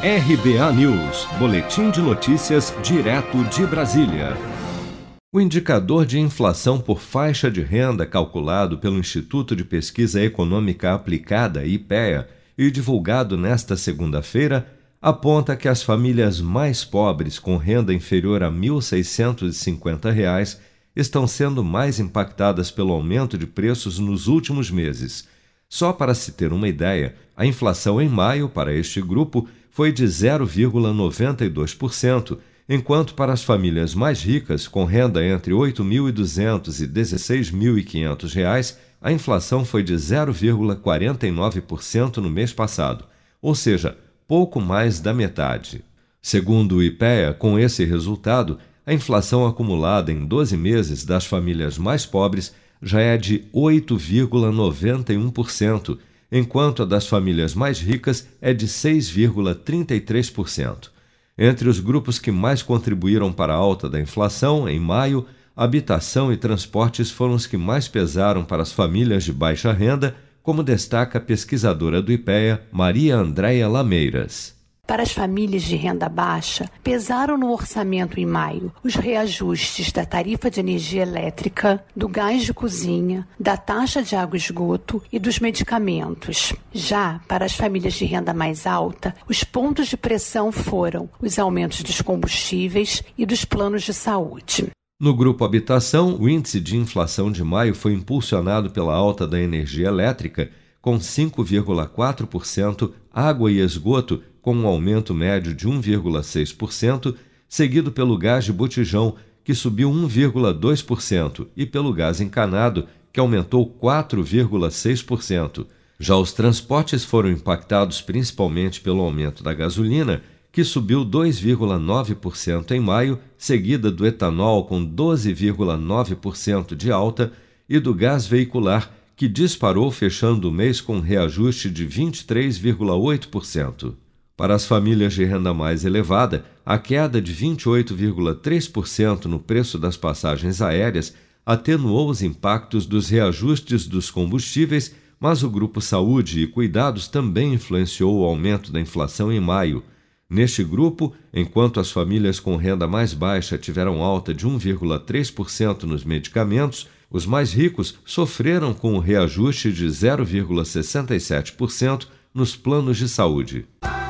RBA News, Boletim de Notícias, direto de Brasília. O indicador de inflação por faixa de renda calculado pelo Instituto de Pesquisa Econômica Aplicada, IPEA, e divulgado nesta segunda-feira, aponta que as famílias mais pobres com renda inferior a R$ 1.650 estão sendo mais impactadas pelo aumento de preços nos últimos meses. Só para se ter uma ideia, a inflação em maio para este grupo foi de 0,92%, enquanto para as famílias mais ricas, com renda entre R$ 8.200 e R$ 16.500, a inflação foi de 0,49% no mês passado, ou seja, pouco mais da metade. Segundo o IPEA, com esse resultado, a inflação acumulada em 12 meses das famílias mais pobres já é de 8,91%, enquanto a das famílias mais ricas é de 6,33%. Entre os grupos que mais contribuíram para a alta da inflação, em maio, habitação e transportes foram os que mais pesaram para as famílias de baixa renda, como destaca a pesquisadora do IPEA, Maria Andréia Lameiras para as famílias de renda baixa, pesaram no orçamento em maio os reajustes da tarifa de energia elétrica, do gás de cozinha, da taxa de água e esgoto e dos medicamentos. Já para as famílias de renda mais alta, os pontos de pressão foram os aumentos dos combustíveis e dos planos de saúde. No grupo Habitação, o índice de inflação de maio foi impulsionado pela alta da energia elétrica, com 5,4%, água e esgoto com um aumento médio de 1,6%, seguido pelo gás de botijão, que subiu 1,2%, e pelo gás encanado, que aumentou 4,6%. Já os transportes foram impactados principalmente pelo aumento da gasolina, que subiu 2,9% em maio, seguida do etanol com 12,9% de alta e do gás veicular, que disparou fechando o mês com um reajuste de 23,8%. Para as famílias de renda mais elevada, a queda de 28,3% no preço das passagens aéreas atenuou os impactos dos reajustes dos combustíveis, mas o grupo Saúde e Cuidados também influenciou o aumento da inflação em maio. Neste grupo, enquanto as famílias com renda mais baixa tiveram alta de 1,3% nos medicamentos, os mais ricos sofreram com o reajuste de 0,67% nos planos de saúde.